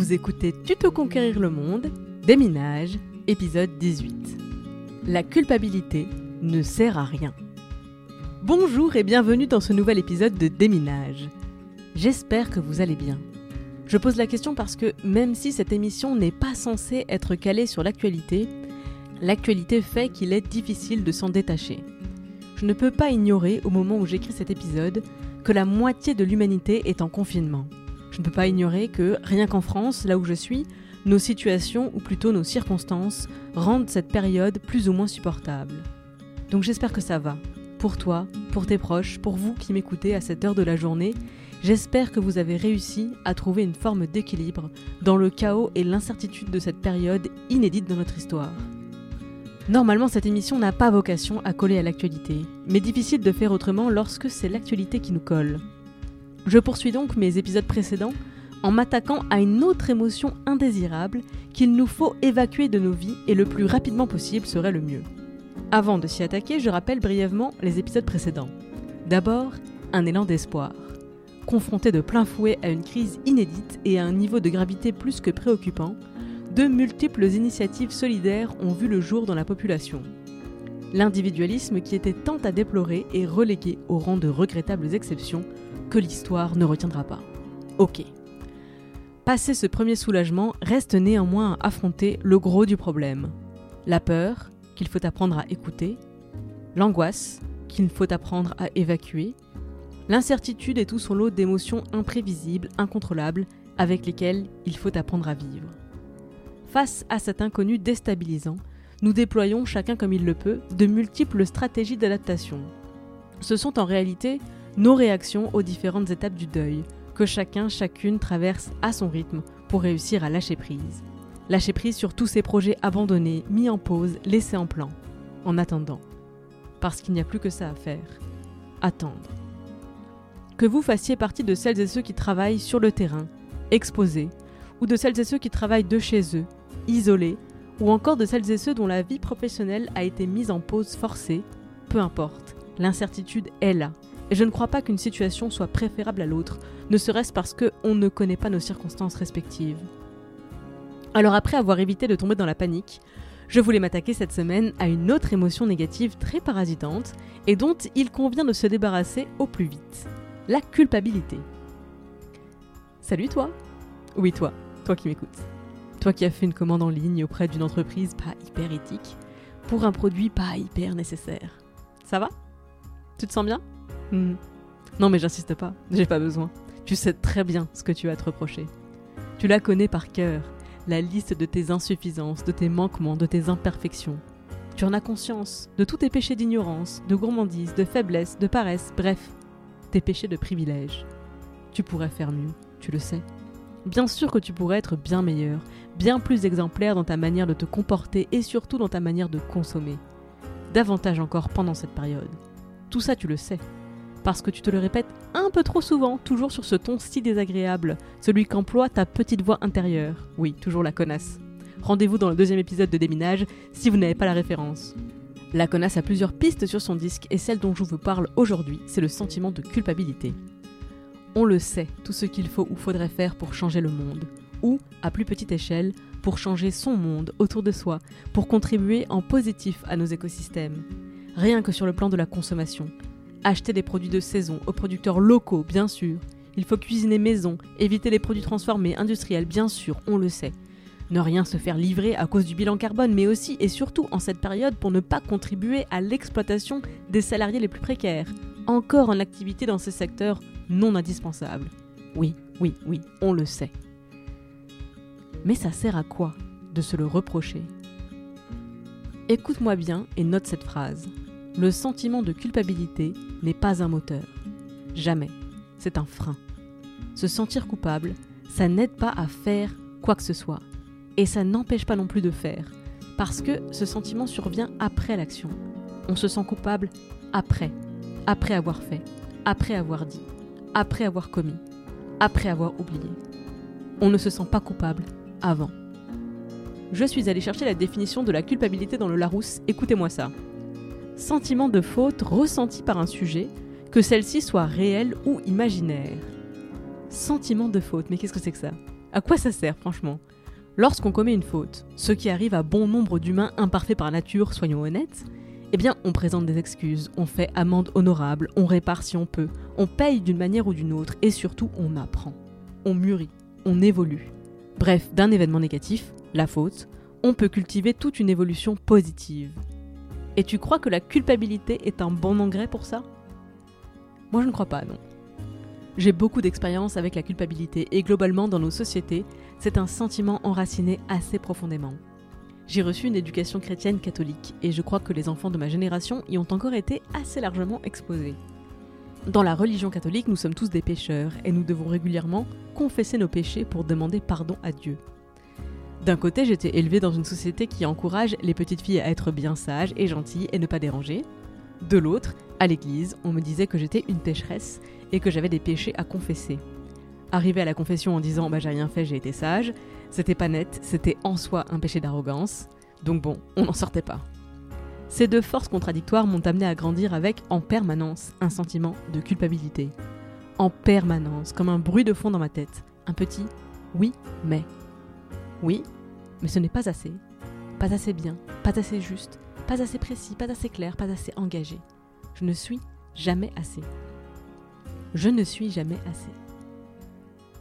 Vous écoutez Tuto Conquérir le Monde, Déminage, épisode 18. La culpabilité ne sert à rien. Bonjour et bienvenue dans ce nouvel épisode de Déminage. J'espère que vous allez bien. Je pose la question parce que même si cette émission n'est pas censée être calée sur l'actualité, l'actualité fait qu'il est difficile de s'en détacher. Je ne peux pas ignorer, au moment où j'écris cet épisode, que la moitié de l'humanité est en confinement. Je ne peux pas ignorer que, rien qu'en France, là où je suis, nos situations, ou plutôt nos circonstances, rendent cette période plus ou moins supportable. Donc j'espère que ça va. Pour toi, pour tes proches, pour vous qui m'écoutez à cette heure de la journée, j'espère que vous avez réussi à trouver une forme d'équilibre dans le chaos et l'incertitude de cette période inédite dans notre histoire. Normalement, cette émission n'a pas vocation à coller à l'actualité, mais difficile de faire autrement lorsque c'est l'actualité qui nous colle. Je poursuis donc mes épisodes précédents en m'attaquant à une autre émotion indésirable qu'il nous faut évacuer de nos vies et le plus rapidement possible serait le mieux. Avant de s'y attaquer, je rappelle brièvement les épisodes précédents. D'abord, un élan d'espoir. Confronté de plein fouet à une crise inédite et à un niveau de gravité plus que préoccupant, de multiples initiatives solidaires ont vu le jour dans la population. L'individualisme qui était tant à déplorer est relégué au rang de regrettables exceptions que l'histoire ne retiendra pas. Ok. Passé ce premier soulagement, reste néanmoins à affronter le gros du problème. La peur, qu'il faut apprendre à écouter, l'angoisse, qu'il faut apprendre à évacuer, l'incertitude et tout son lot d'émotions imprévisibles, incontrôlables, avec lesquelles il faut apprendre à vivre. Face à cet inconnu déstabilisant, nous déployons chacun comme il le peut de multiples stratégies d'adaptation. Ce sont en réalité nos réactions aux différentes étapes du deuil, que chacun, chacune traverse à son rythme pour réussir à lâcher prise. Lâcher prise sur tous ces projets abandonnés, mis en pause, laissés en plan, en attendant. Parce qu'il n'y a plus que ça à faire. Attendre. Que vous fassiez partie de celles et ceux qui travaillent sur le terrain, exposés, ou de celles et ceux qui travaillent de chez eux, isolés, ou encore de celles et ceux dont la vie professionnelle a été mise en pause forcée, peu importe, l'incertitude est là, et je ne crois pas qu'une situation soit préférable à l'autre, ne serait-ce parce qu'on ne connaît pas nos circonstances respectives. Alors après avoir évité de tomber dans la panique, je voulais m'attaquer cette semaine à une autre émotion négative très parasitante et dont il convient de se débarrasser au plus vite. La culpabilité. Salut toi Oui toi, toi qui m'écoutes. Toi qui as fait une commande en ligne auprès d'une entreprise pas hyper éthique pour un produit pas hyper nécessaire. Ça va? Tu te sens bien? Hmm. Non mais j'insiste pas, j'ai pas besoin. Tu sais très bien ce que tu as te reprocher. Tu la connais par cœur, la liste de tes insuffisances, de tes manquements, de tes imperfections. Tu en as conscience de tous tes péchés d'ignorance, de gourmandise, de faiblesse, de paresse, bref, tes péchés de privilège. Tu pourrais faire mieux, tu le sais. Bien sûr que tu pourrais être bien meilleur, bien plus exemplaire dans ta manière de te comporter et surtout dans ta manière de consommer. Davantage encore pendant cette période. Tout ça tu le sais parce que tu te le répètes un peu trop souvent, toujours sur ce ton si désagréable, celui qu'emploie ta petite voix intérieure. Oui, toujours la connasse. Rendez-vous dans le deuxième épisode de Déminage si vous n'avez pas la référence. La connasse a plusieurs pistes sur son disque et celle dont je vous parle aujourd'hui, c'est le sentiment de culpabilité. On le sait, tout ce qu'il faut ou faudrait faire pour changer le monde, ou, à plus petite échelle, pour changer son monde autour de soi, pour contribuer en positif à nos écosystèmes. Rien que sur le plan de la consommation, Acheter des produits de saison aux producteurs locaux, bien sûr. Il faut cuisiner maison, éviter les produits transformés, industriels, bien sûr, on le sait. Ne rien se faire livrer à cause du bilan carbone, mais aussi et surtout en cette période pour ne pas contribuer à l'exploitation des salariés les plus précaires, encore en activité dans ces secteurs non indispensables. Oui, oui, oui, on le sait. Mais ça sert à quoi de se le reprocher? Écoute-moi bien et note cette phrase le sentiment de culpabilité n'est pas un moteur. Jamais. c'est un frein. Se sentir coupable, ça n'aide pas à faire quoi que ce soit. Et ça n'empêche pas non plus de faire, parce que ce sentiment survient après l'action. On se sent coupable après, après avoir fait, après avoir dit, après avoir commis, après avoir oublié. On ne se sent pas coupable avant. Je suis allée chercher la définition de la culpabilité dans le Larousse, écoutez-moi ça. Sentiment de faute ressenti par un sujet, que celle-ci soit réelle ou imaginaire. Sentiment de faute, mais qu'est-ce que c'est que ça? À quoi ça sert franchement? Lorsqu'on commet une faute, ce qui arrive à bon nombre d'humains imparfaits par nature, soyons honnêtes, eh bien on présente des excuses, on fait amende honorable, on répare si on peut, on paye d'une manière ou d'une autre et surtout on apprend. On mûrit, on évolue. Bref, d'un événement négatif, la faute, on peut cultiver toute une évolution positive. Et tu crois que la culpabilité est un bon engrais pour ça? Moi je ne crois pas, non. J'ai beaucoup d'expérience avec la culpabilité et globalement dans nos sociétés, c'est un sentiment enraciné assez profondément. J'ai reçu une éducation chrétienne catholique et je crois que les enfants de ma génération y ont encore été assez largement exposés. Dans la religion catholique, nous sommes tous des pécheurs et nous devons régulièrement confesser nos péchés pour demander pardon à Dieu. D'un côté, j'étais élevée dans une société qui encourage les petites filles à être bien sages et gentilles et ne pas déranger. De l'autre, à l'église, on me disait que j'étais une pécheresse et que j'avais des péchés à confesser. Arriver à la confession en disant bah j'ai rien fait, j'ai été sage, c'était pas net, c'était en soi un péché d'arrogance, donc bon, on n'en sortait pas. Ces deux forces contradictoires m'ont amené à grandir avec, en permanence, un sentiment de culpabilité. En permanence, comme un bruit de fond dans ma tête. Un petit oui, mais. Oui, mais ce n'est pas assez. Pas assez bien, pas assez juste, pas assez précis, pas assez clair, pas assez engagé. Je ne suis jamais assez. Je ne suis jamais assez.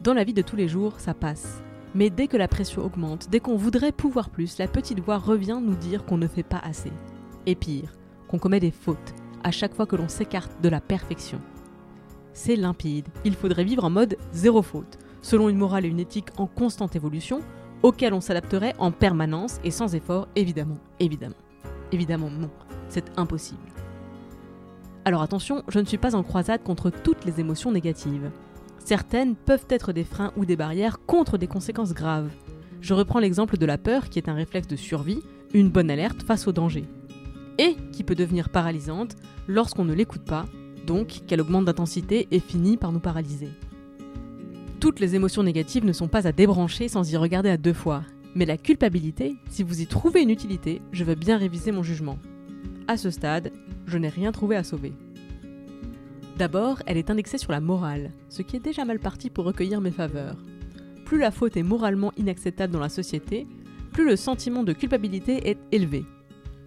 Dans la vie de tous les jours, ça passe. Mais dès que la pression augmente, dès qu'on voudrait pouvoir plus, la petite voix revient nous dire qu'on ne fait pas assez. Et pire, qu'on commet des fautes à chaque fois que l'on s'écarte de la perfection. C'est limpide, il faudrait vivre en mode zéro faute, selon une morale et une éthique en constante évolution, auxquelles on s'adapterait en permanence et sans effort, évidemment, évidemment. Évidemment non, c'est impossible. Alors attention, je ne suis pas en croisade contre toutes les émotions négatives. Certaines peuvent être des freins ou des barrières contre des conséquences graves. Je reprends l'exemple de la peur qui est un réflexe de survie, une bonne alerte face au danger. Et qui peut devenir paralysante lorsqu'on ne l'écoute pas, donc qu'elle augmente d'intensité et finit par nous paralyser. Toutes les émotions négatives ne sont pas à débrancher sans y regarder à deux fois. Mais la culpabilité, si vous y trouvez une utilité, je veux bien réviser mon jugement. À ce stade, je n'ai rien trouvé à sauver. D'abord, elle est indexée sur la morale, ce qui est déjà mal parti pour recueillir mes faveurs. Plus la faute est moralement inacceptable dans la société, plus le sentiment de culpabilité est élevé.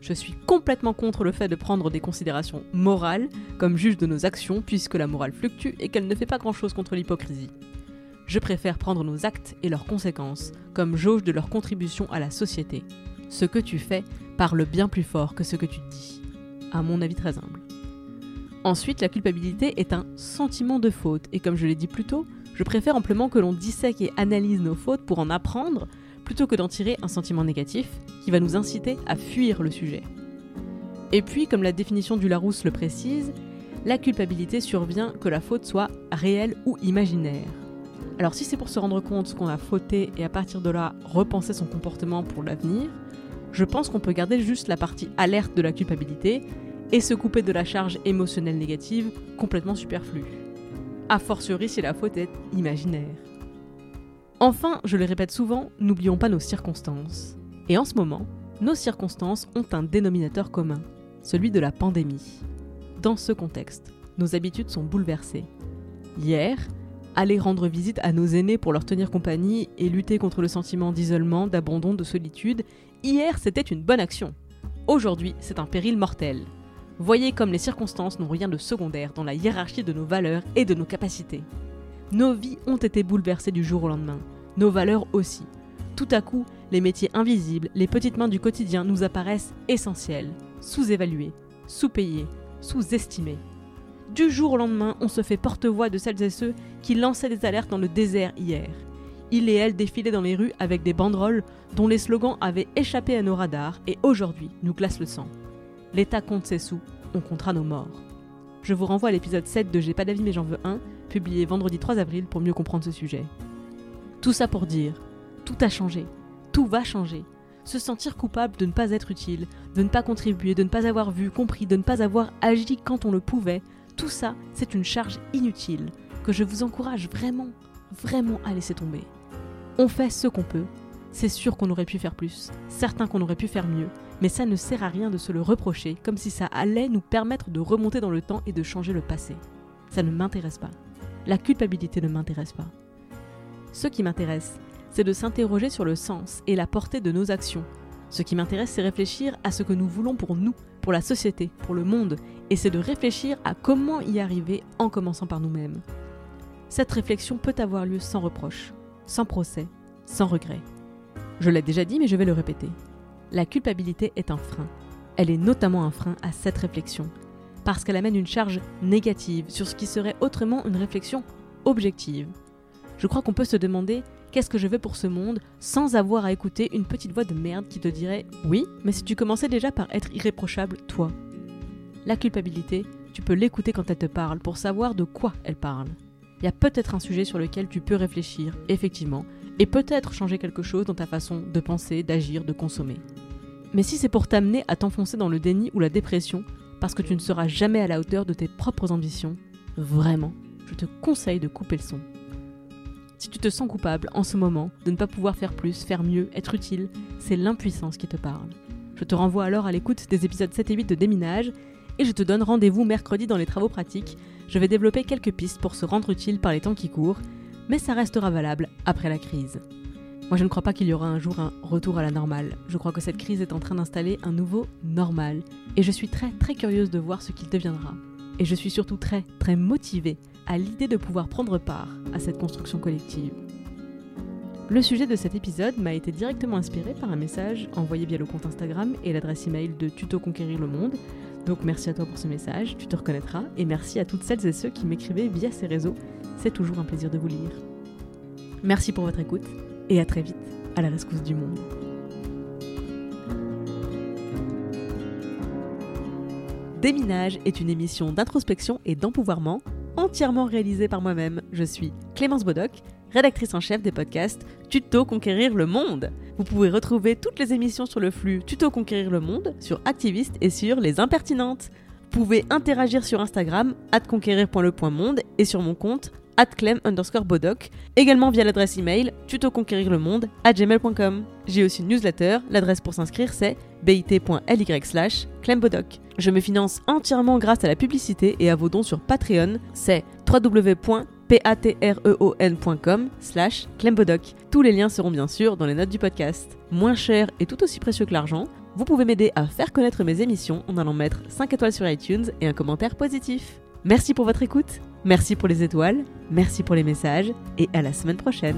Je suis complètement contre le fait de prendre des considérations morales comme juge de nos actions puisque la morale fluctue et qu'elle ne fait pas grand-chose contre l'hypocrisie. Je préfère prendre nos actes et leurs conséquences comme jauge de leur contribution à la société. Ce que tu fais parle bien plus fort que ce que tu dis. À mon avis très humble. Ensuite, la culpabilité est un sentiment de faute, et comme je l'ai dit plus tôt, je préfère amplement que l'on dissèque et analyse nos fautes pour en apprendre, plutôt que d'en tirer un sentiment négatif qui va nous inciter à fuir le sujet. Et puis, comme la définition du Larousse le précise, la culpabilité survient que la faute soit réelle ou imaginaire. Alors si c'est pour se rendre compte qu'on a fauté et à partir de là repenser son comportement pour l'avenir, je pense qu'on peut garder juste la partie alerte de la culpabilité et se couper de la charge émotionnelle négative complètement superflue. A fortiori si la faute est imaginaire. Enfin, je le répète souvent, n'oublions pas nos circonstances. Et en ce moment, nos circonstances ont un dénominateur commun, celui de la pandémie. Dans ce contexte, nos habitudes sont bouleversées. Hier, aller rendre visite à nos aînés pour leur tenir compagnie et lutter contre le sentiment d'isolement, d'abandon, de solitude, hier c'était une bonne action. Aujourd'hui, c'est un péril mortel. Voyez comme les circonstances n'ont rien de secondaire dans la hiérarchie de nos valeurs et de nos capacités. Nos vies ont été bouleversées du jour au lendemain, nos valeurs aussi. Tout à coup, les métiers invisibles, les petites mains du quotidien nous apparaissent essentiels, sous-évalués, sous-payés, sous-estimés. Du jour au lendemain, on se fait porte-voix de celles et ceux qui lançaient des alertes dans le désert hier. Il et elle défilaient dans les rues avec des banderoles dont les slogans avaient échappé à nos radars et aujourd'hui nous glacent le sang. L'État compte ses sous, on comptera nos morts. je vous renvoie à l'épisode 7 de J'ai pas d'avis mais j'en veux un, publié vendredi 3 avril pour mieux comprendre ce sujet. Tout ça pour dire, tout a changé, tout va changer. Se sentir coupable de ne pas être utile, de ne pas contribuer, de ne pas avoir vu, compris, de ne pas avoir agi quand on le pouvait, tout ça, c'est une charge inutile que je vous encourage vraiment, vraiment à laisser tomber. On fait ce qu'on peut. C'est sûr qu'on aurait pu faire plus, certain qu'on aurait pu faire mieux, mais ça ne sert à rien de se le reprocher, comme si ça allait nous permettre de remonter dans le temps et de changer le passé. Ça ne m'intéresse pas. La culpabilité ne m'intéresse pas. Ce qui m'intéresse, c'est de s'interroger sur le sens et la portée de nos actions. Ce qui m'intéresse, c'est réfléchir à ce que nous voulons pour nous, pour la société, pour le monde, et c'est de réfléchir à comment y arriver en commençant par nous-mêmes. Cette réflexion peut avoir lieu sans reproche, sans procès, sans regret. Je l'ai déjà dit, mais je vais le répéter. La culpabilité est un frein. Elle est notamment un frein à cette réflexion, parce qu'elle amène une charge négative sur ce qui serait autrement une réflexion objective. Je crois qu'on peut se demander qu'est-ce que je veux pour ce monde sans avoir à écouter une petite voix de merde qui te dirait oui, mais si tu commençais déjà par être irréprochable, toi. La culpabilité, tu peux l'écouter quand elle te parle pour savoir de quoi elle parle. Il y a peut-être un sujet sur lequel tu peux réfléchir, effectivement, et peut-être changer quelque chose dans ta façon de penser, d'agir, de consommer. Mais si c'est pour t'amener à t'enfoncer dans le déni ou la dépression, parce que tu ne seras jamais à la hauteur de tes propres ambitions, vraiment, je te conseille de couper le son. Si tu te sens coupable en ce moment de ne pas pouvoir faire plus, faire mieux, être utile, c'est l'impuissance qui te parle. Je te renvoie alors à l'écoute des épisodes 7 et 8 de Déminage et je te donne rendez-vous mercredi dans les travaux pratiques. Je vais développer quelques pistes pour se rendre utile par les temps qui courent, mais ça restera valable après la crise. Moi je ne crois pas qu'il y aura un jour un retour à la normale. Je crois que cette crise est en train d'installer un nouveau normal et je suis très très curieuse de voir ce qu'il deviendra. Et je suis surtout très très motivée à l'idée de pouvoir prendre part à cette construction collective. Le sujet de cet épisode m'a été directement inspiré par un message envoyé via le compte Instagram et l'adresse email de Tuto Conquérir le Monde. Donc merci à toi pour ce message, tu te reconnaîtras, et merci à toutes celles et ceux qui m'écrivaient via ces réseaux. C'est toujours un plaisir de vous lire. Merci pour votre écoute, et à très vite à la rescousse du monde. Déminage est une émission d'introspection et d'empouvoirment entièrement réalisée par moi-même. Je suis Clémence Bodoc, rédactrice en chef des podcasts Tuto Conquérir le Monde. Vous pouvez retrouver toutes les émissions sur le flux Tuto Conquérir le Monde, sur Activiste et sur Les Impertinentes. Vous pouvez interagir sur Instagram, conquérir.le.monde et sur mon compte clem underscore également via l'adresse email tutoconquérirlemonde à gmail.com. J'ai aussi une newsletter, l'adresse pour s'inscrire c'est bit.ly slash clembodoc. Je me finance entièrement grâce à la publicité et à vos dons sur Patreon, c'est www.patreon.com slash clembodoc. Tous les liens seront bien sûr dans les notes du podcast. Moins cher et tout aussi précieux que l'argent, vous pouvez m'aider à faire connaître mes émissions en allant mettre 5 étoiles sur iTunes et un commentaire positif. Merci pour votre écoute, merci pour les étoiles, merci pour les messages et à la semaine prochaine.